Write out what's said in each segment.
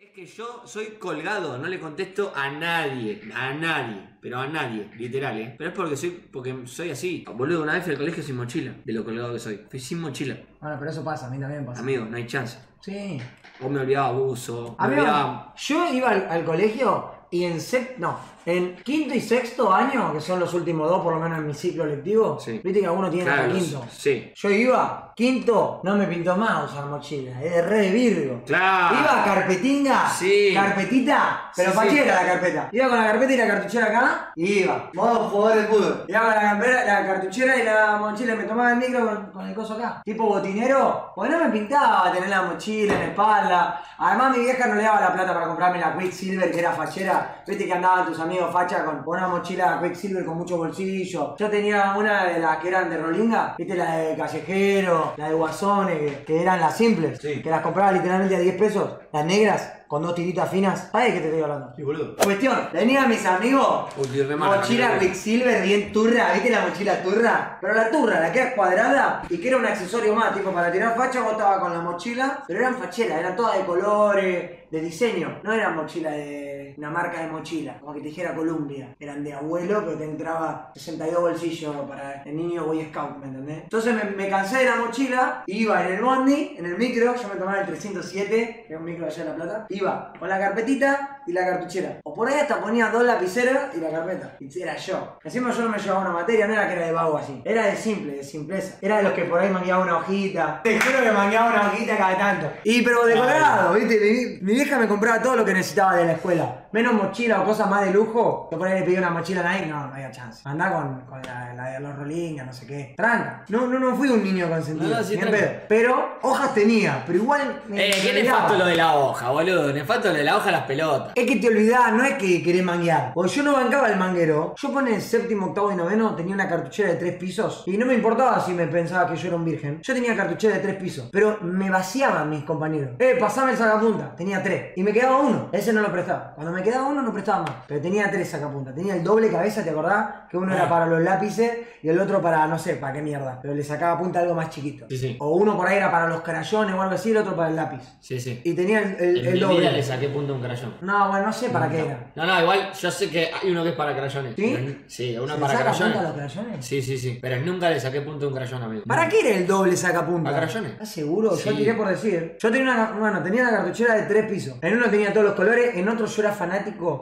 Es que yo soy colgado, no le contesto a nadie, a nadie, pero a nadie, literal, ¿eh? Pero es porque soy, porque soy así. Boludo, una vez fui al colegio sin mochila, de lo colgado que soy. Fui sin mochila. Bueno, pero eso pasa, a mí también pasa. Amigo, no hay chance. Sí. O me olvidaba abuso, me Amigo, olvidaba... yo iba al, al colegio y en sep- no, en quinto y sexto año, que son los últimos dos por lo menos en mi ciclo lectivo, Sí. viste que alguno tiene Claro, hasta quinto. Sí. Yo iba, quinto, no me pintó más usar mochila, es de re de Virgo. Claro. Iba carpetinga, Sí. carpetita, pero sí. la carpeta. Iba con la carpeta y la cartuchera acá, y iba. Modo jugador de fútbol. Iba con la, carpeta- la cartuchera y la mochila, me tomaba el micro con, con el coso acá. Tipo botinero, porque no me pintaba tener la mochila en la espalda. Además mi vieja no le daba la plata para comprarme la Quicksilver, que era fachera. Viste que andaban tus amigos facha con una mochila Quicksilver con muchos bolsillos. Yo tenía una de las que eran de Rolinga, viste la de Callejero, la de Guasones, que, que eran las simples, Sí. que las compraba literalmente a 10 pesos, las negras, con dos tiritas finas. ¿Sabes de qué te estoy hablando? Sí, boludo. Cuestión, venían mis amigos, Uy, mochila Quicksilver bien turra, ¿viste la mochila turra? Pero la turra, la que era cuadrada y que era un accesorio más, tipo para tirar facha, vos estabas con la mochila, pero eran facheras, eran todas de colores, de diseño, no eran mochila de una marca de mochila, como que te dijera Columbia, eran de abuelo, pero te entraba 62 bolsillos para el niño Boy Scout, ¿me entendés? Entonces me, me cansé de la mochila, iba en el bondi, en el micro, yo me tomaba el 307, que es un micro allá en La Plata, iba con la carpetita y la cartuchera. O por ahí hasta ponía dos lapiceras y la carpeta. Y era yo. Encima yo no me llevaba una materia, no era que era de vago así. Era de simple, de simpleza. Era de los que por ahí mangueaba una hojita. Te juro que mangueaba una hojita cada tanto. Y pero de colorado, ¿viste? Mi, mi vieja me compraba todo lo que necesitaba de la escuela. Menos mochila o cosas más de lujo. Yo por ahí le pedí una mochila Nike, no, no había chance. Andá con, con la, la de los Rolinga, no sé qué. Tranca. No, no, no fui un niño consentido. No, no, sí, ni. Pero hojas tenía, pero igual me Eh, qué nefasto lo de la hoja, boludo. Nefasto lo de la hoja las pelotas. Es que te olvidás, no es que querés manguear. Porque yo no bancaba el manguero. Yo pone en séptimo, octavo y noveno tenía una cartuchera de tres pisos. Y no me importaba si me pensaba que yo era un virgen. Yo tenía cartuchera de tres pisos. Pero me vaciaban mis compañeros. Eh, pasame el sacapunta. Tenía tres. Y me quedaba uno. Ese no lo prestaba. Cuando me quedaba uno no prestaba más. Pero tenía tres sacapuntas. Tenía el doble cabeza, ¿te acordás? Que uno era Ah. para los lápices y el otro para, no sé, para qué mierda. Pero le sacaba punta algo más chiquito. Sí, sí. O uno por ahí era para los crayones o algo así, el otro para el lápiz. Sí, sí. Y tenía el, el- En el mi doble. vida le saqué punto a un crayón. No, bueno, no sé para qué era. No, no, igual yo sé que hay uno que es para crayones. ¿Sí? pero- Sí, uno ¿Se para saca crayones. punta a los crayones? Sí, sí, sí. Pero nunca le saqué punto a un crayón, amigo. ¿Para qué era el doble sacapunta? ¿Para crayones? ¿Estás seguro? Yo Sí. tiré por decir. Yo tenía una, bueno, tenía una cartuchera de tres pisos. En uno tenía todos los colores, en otro yo era fanático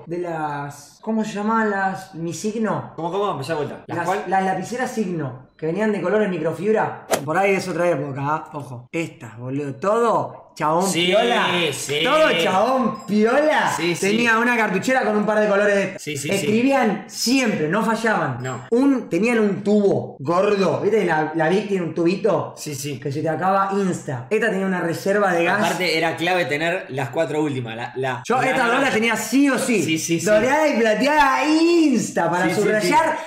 de las. ¿Cómo se llamaban las? Mi signo. ¿Cómo, cómo? Empezá de vuelta. ¿La Las, las lapiceras signo, que venían de colores microfibra. Por ahí es otra época, ¿ah? ojo. Estas, boludo. Todo chabón Sí, piola. sí. Todo chabón piola. Sí, sí. Tenía una cartuchera con un par de colores. Sí, sí, sí. Escribían siempre, no fallaban. No. Un, tenían un tubo gordo. ¿Viste? La, la Vic tiene un tubito Sí, sí. que se te acaba insta. Esta tenía una reserva de gas. Aparte era clave tener las cuatro últimas. La, la, Yo la- esta dos la tenía sí o sí. Sí, sí, sí. Dorada y plateada insta para subrayar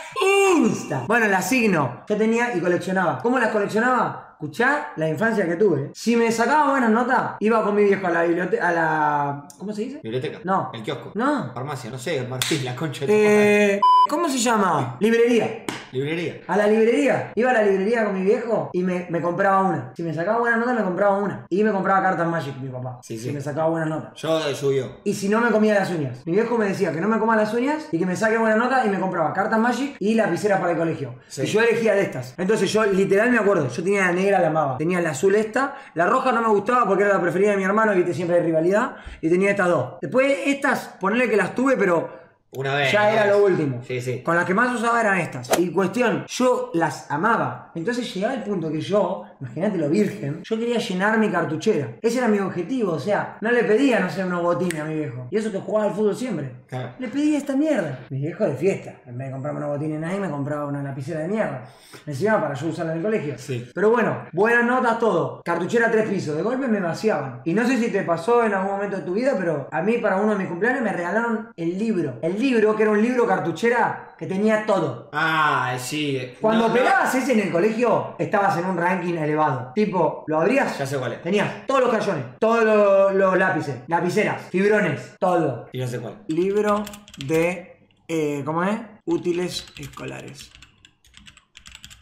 insta. Bueno, la signo. Yo tenía y coleccionaba. ¿Cómo las coleccionaba? Escuchá la infancia que tuve. Si me sacaba buenas notas, iba con mi viejo a la biblioteca. a la. ¿Cómo se dice? Biblioteca. No. El kiosco. No. Farmacia, no sé, Martín, la concha de tu. Eh, ¿Cómo se llama? Librería. Librería. A la librería. Iba a la librería con mi viejo y me, me compraba una. Si me sacaba buenas notas, me compraba una. Y me compraba cartas Magic, mi papá. Sí, sí. Si me sacaba buenas notas. Yo subió. Y si no me comía las uñas. Mi viejo me decía que no me coma las uñas y que me saque buena nota y me compraba cartas Magic y lapiceras para el colegio. Sí. Y yo elegía de estas. Entonces yo literal me acuerdo, yo tenía la negra, la amaba. Tenía la azul esta, la roja no me gustaba porque era la preferida de mi hermano, que siempre hay rivalidad. Y tenía estas dos. Después estas, ponerle que las tuve, pero Una vez. ya una era vez. lo último. Sí, sí. Con las que más usaba eran estas. Y cuestión, yo las amaba. Entonces llegaba el punto que yo, imagínate lo virgen, yo quería llenar mi cartuchera. Ese era mi objetivo. O sea, no le pedía, no sé, unos botines a mi viejo. Y eso que jugaba al fútbol siempre. Claro. Le pedía esta mierda. Mi viejo de fiesta. En vez de comprarme unos botines ahí, me compraba una lapicera de mierda. Encima para yo usarla en el colegio. Sí. Pero bueno, buenas notas, todo. Cartuchera tres pisos. De golpe me vaciaban. Y no sé si te pasó en algún momento de tu vida, pero a mí para uno de mis cumpleaños me regalaron el libro. El libro, que era un libro cartuchera que tenía todo. Ah, sí. Cuando No, no. pegabas ese en el colegio, estabas en un ranking elevado. Tipo, lo abrías. Ya sé cuál es. Tenías todos los crayones, todos los, los lápices, lapiceras, fibrones, todo. Y no sé cuál. Libro de. eh, ¿Cómo es? Útiles escolares.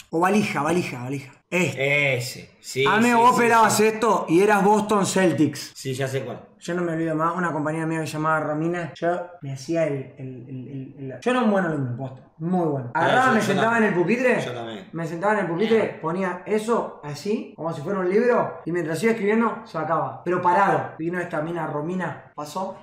O valija, valija, valija. Este. Ese. Sí. Ame, sí, vos sí, pelabas sí. esto y eras Boston Celtics. Sí, ya sé cuál. yo no me olvido más, una compañera mía que se llamaba Romina, yo me hacía el, el, el- el- el- Yo era un buen alumno, posta, muy bueno. Ah, Agarraba, me yo sentaba en el pupitre, Yo también. me sentaba en el pupitre, ponía eso así, como si fuera un libro, y mientras iba escribiendo, sacaba. Pero parado. Vino esta mina Romina, pasó,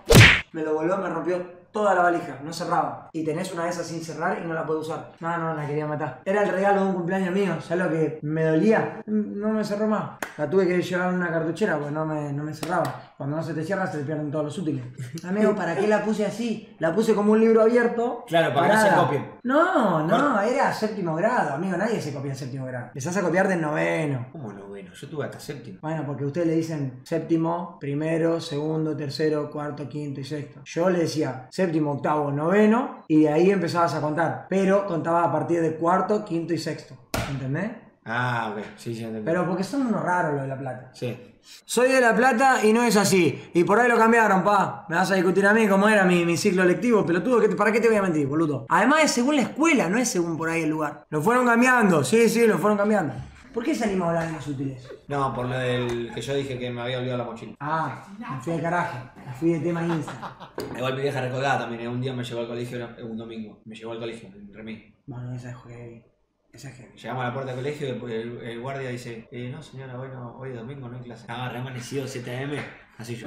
me lo voló, me rompió toda la valija, no cerraba. Y tenés una de esas sin cerrar y no la puedo usar. No, no, la quería matar. Era el regalo de un cumpleaños mío, ¿sabes lo que me dolía? No me cerró más. La tuve que llevar en una cartuchera porque no me, no me cerraba. Cuando no se te cierra se te pierden todos los útiles. Amigo, ¿para qué la puse así? La puse como un libro abierto. Claro, para que no se copien. No, no, era séptimo grado, amigo, nadie se copia en séptimo grado. Empezás a copiar del noveno. ¿Cómo noveno? Yo tuve hasta séptimo. Bueno, porque ustedes le dicen séptimo, primero, segundo, tercero, cuarto, quinto y sexto. Yo le decía séptimo, octavo, noveno y de ahí empezabas a contar. Pero contaba a partir de cuarto, quinto y sexto. ¿Entendés? Ah, ok. Sí, sí, entendí. Pero porque son unos raros los de La Plata. Sí. Soy de La Plata y no es así. Y por ahí lo cambiaron, pa. Me vas a discutir a mí cómo era mi, mi ciclo lectivo, pelotudo. ¿qué te- ¿Para qué te voy a mentir, boludo? Además es según la escuela, no es según por ahí el lugar. Lo fueron cambiando, sí, sí, lo fueron cambiando. ¿Por qué salimos a hablar de los útiles? No, por lo del que yo dije que me había olvidado la mochila. Ah, me fui de carajo. Me fui de tema Insta. Igual mi vieja recordada también. eh, Un día me llevó al colegio, era- un domingo. Me llevó al colegio, en Remí. Bueno, esa es heavy. Esa es heavy. Llegamos a la puerta del colegio y el, el guardia dice, eh, no señora, hoy, no, hoy es domingo no hay clase. Ah, re amanecido 7 am, así yo,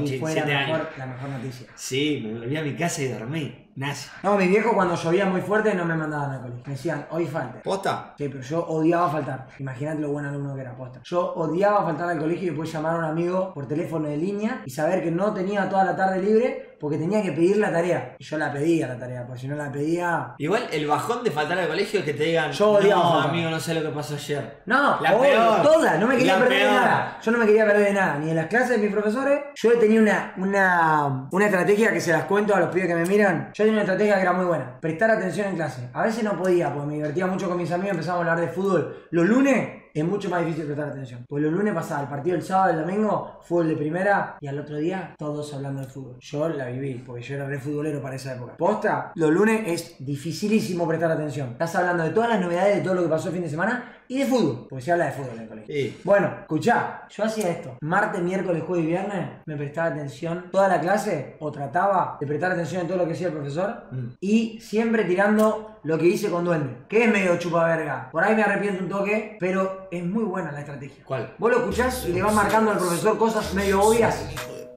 Y fue la 7 años. mejor, la mejor noticia. Sí, me volví a mi casa y dormí, nazi. No, mi viejo cuando llovía muy fuerte no me mandaban al colegio. Me decían, hoy falta. ¿Posta? Sí, pero yo odiaba faltar. Imagínate lo buen alumno que era posta. Yo odiaba faltar al colegio y después llamar a un amigo por teléfono de línea y saber que no tenía toda la tarde libre porque tenía que pedir la tarea. Y yo la pedía la tarea, porque si no la pedía. Igual el bajón de faltar al colegio es que te digan, Yo odiaba no, faltar". amigo, no sé lo que pasó ayer. No, La obvio, peor. toda, no me quería La perder de nada. Yo no me quería perder de nada, ni en las clases de mis profesores. Yo tenía una, una, una estrategia que se las cuento a los pibes que me miran. Yo tenía una estrategia que era muy buena. Prestar atención en clase. A veces no podía, porque me divertía mucho con mis amigos, empezábamos a hablar de fútbol. Los lunes es mucho más difícil prestar atención. Porque los lunes pasaba el partido el sábado, el domingo, fútbol de primera, y al otro día todos hablando de fútbol. Yo la viví, porque yo era re futbolero para esa época. Posta, los lunes es dificilísimo prestar atención. Estás hablando de todas las novedades de todo lo que pasó el fin de semana y de fútbol, porque se habla de fútbol en el colegio. Sí. Bueno, escuchá, yo hacía esto. Martes, miércoles, jueves y viernes me prestaba atención toda la clase o trataba de prestar atención en todo lo que decía el profesor Mm. y siempre tirando lo que hice con Duende, que es medio chupa verga. Por ahí me arrepiento un toque, pero es muy buena la estrategia. ¿Cuál? Vos lo escuchás y le vas marcando al profesor cosas medio obvias.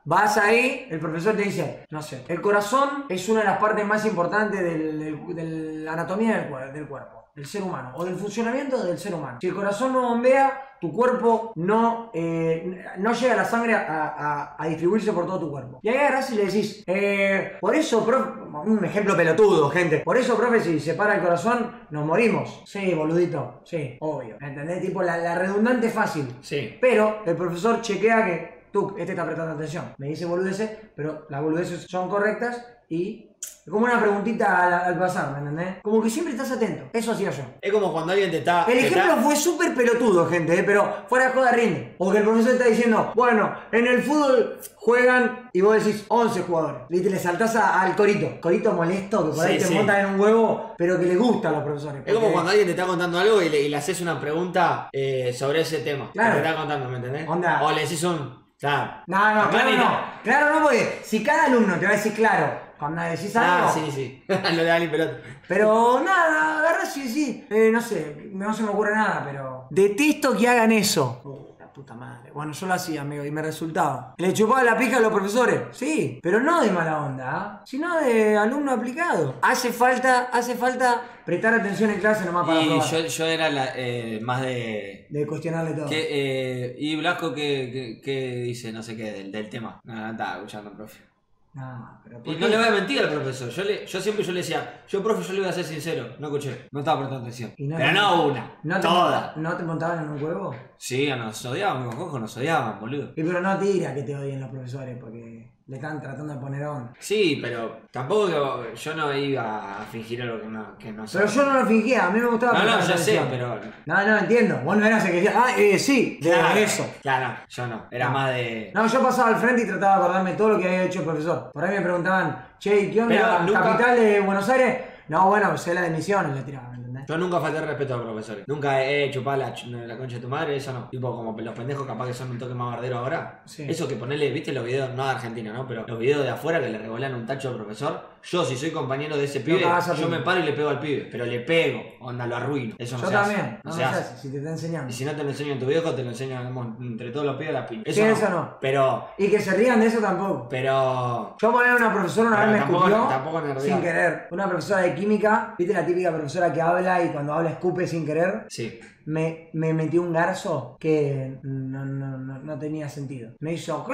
Vas ahí, el profesor te dice, no sé, el corazón es una de las partes más importantes de la anatomía del, cuer- del cuerpo, del ser humano, o del funcionamiento del ser humano. Si el corazón no bombea, tu cuerpo no, eh, no llega la sangre a, a- a distribuirse por todo tu cuerpo. Y ahí agarrás y le decís, eh, por eso, profe, un ejemplo pelotudo, gente, por eso, profe, si se para el corazón, nos morimos. Sí, boludito, sí, obvio. ¿Entendés? Tipo, la, la redundante fácil. Sí. Pero el profesor chequea que tú, este está prestando atención. Me dice boludeces, pero las boludeces son correctas y es como una preguntita al, al pasar, ¿me entendés? Como que siempre estás atento. Eso hacía yo. Es como cuando alguien te está... El te ejemplo está- fue súper pelotudo, gente, ¿eh? pero fuera de joda rinde. O que el profesor está diciendo, bueno, en el fútbol juegan y vos decís 11 jugadores. Viste, le saltás a- al corito. Corito molesto que por ahí Sí, te sí. montan en un huevo, pero que le gusta a los profesores. Es como cuando alguien te está contando algo y le, y le haces una pregunta eh, sobre ese tema. Claro. Que te está contando, ¿me entendés? Onda. O le decís un... Claro. No, no, claro no. Claro no, porque si cada alumno te va a decir claro cuando decís algo. Ah, sí, sí. Lo de Ali Pelota. Pero nada, agarras y decís, eh, no sé, no se me ocurre nada, pero. Detesto que hagan eso. La puta madre. Bueno, yo lo hacía, amigo, y me resultaba. Le chupaba la pija a los profesores, sí, pero no de mala onda, ¿ah? sino de alumno aplicado. Hace falta, hace falta prestar atención en clase nomás para Y probar. yo, yo era la, eh, más de... De cuestionarle todo. Que, eh, y Blasco, ¿qué, qué, qué dice? No sé qué, del, del tema. No, no estaba escuchando, profe. No, pero Y ¿por no le voy a mentir al profesor. Yo, le, yo siempre yo le decía, yo profe, yo le voy a ser sincero. No escuché, no estaba prestando atención. No Pero te- no una, ¿No te, toda. ¿No te montaban en un huevo? Sí, nos odiaban, mis cojos nos odiaban, boludo. Y pero no tira que te odien los profesores porque le están tratando de poner onda. Sí, pero tampoco yo no iba a fingir algo que no, que no Pero soy. yo no lo fingía, a mí me gustaba No, no, ya sé, pero. No, no, entiendo. Vos no eras el que decía, ah, eh, sí, de Claro, eso. Claro, yo no. Era No. más de. No, yo pasaba al frente y trataba de acordarme todo lo que había hecho el profesor. Por ahí me preguntaban, che, ¿qué onda? Pero nunca- ¿Capital de Buenos Aires? No, bueno, sé la de Misiones, le tiraba, ¿me entendés? Yo nunca falté respeto a los profesores. Nunca he chupado la, la concha de tu madre, eso no. Tipo, como los pendejos capaz que son un toque más bardero ahora. Sí. Eso que ponerle, viste los videos, no de Argentina, ¿no? Pero los videos de afuera que le revolan un tacho al profesor. Yo, si soy compañero de ese pibe, yo pibe. me paro y le pego al pibe. Pero le pego, onda, lo arruino. Eso no Yo se hace. también, No no, se hace. hace, si te está enseñando. Y si no te lo enseño en tu viejo, te lo enseñamos entre todos los pibes a la piña. Sí, eso no. Pero, Y que se rían de eso tampoco. pero. Yo poner una profesora una vez me escupió tampoco sin querer. Una profesora de química, viste la típica profesora que habla y cuando habla escupe sin querer. Sí. Me, me metió un garzo que no, no, no, no tenía sentido. Me hizo.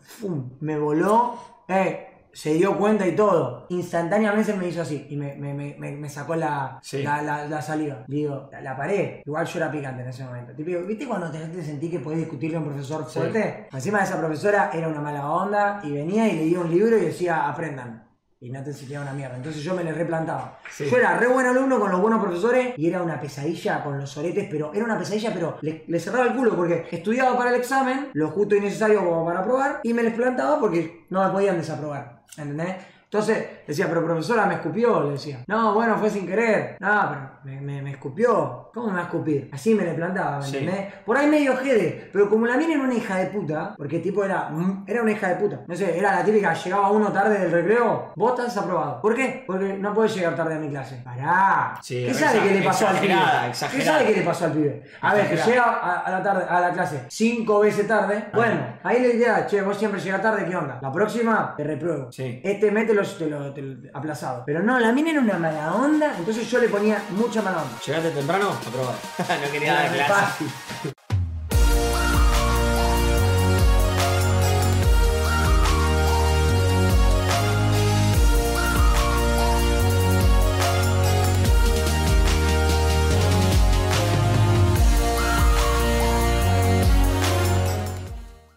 ¡Fum! Me voló. Eh, se dio cuenta y todo. Instantáneamente me hizo así y me, me, me, me- sacó la, Sí. la, la, la saliva. Digo, la, la paré. Igual yo era picante en ese momento. Típico, ¿Viste cuando te, te sentí que podías discutirle a un profesor Sí. fuerte? Encima de esa profesora era una mala onda y venía y leía un libro y decía, aprendan. Y no te enseñaba una mierda. Entonces yo me le replantaba. Sí. Yo era re buen alumno con los buenos profesores y era una pesadilla con los oretes, pero era una pesadilla, pero le, le cerraba el culo porque estudiaba para el examen, lo justo y necesario como para aprobar, y me les plantaba porque no me podían desaprobar. ¿Entendés? Entonces decía, pero profesora me escupió, le decía. No, bueno, fue sin querer. No, pero me, me- me escupió. ¿Cómo me va a escupir? Así me le plantaba, ¿me Sí. entendés? Por ahí medio jede, pero como la mina era una hija de puta, porque tipo era, era una hija de puta. No sé, era la típica, llegaba uno tarde del recreo, vos estás aprobado. ¿Por qué? Porque no podés llegar tarde a mi clase. Pará. Sí, ¿Qué sabe que le pasó al pibe? ¿Qué sabe que le pasó al pibe? A ver, que llega a, a la tarde, a la clase cinco veces tarde. Bueno, ahí le diría, che, vos siempre llegas tarde, ¿qué onda? La próxima te repruebo. Sí. Este mes te lo, te lo- aplazado. Pero no, la mina era una mala onda, entonces yo le ponía mucha mala onda. ¿Llegaste temprano? Aprobado. no quería dar clase.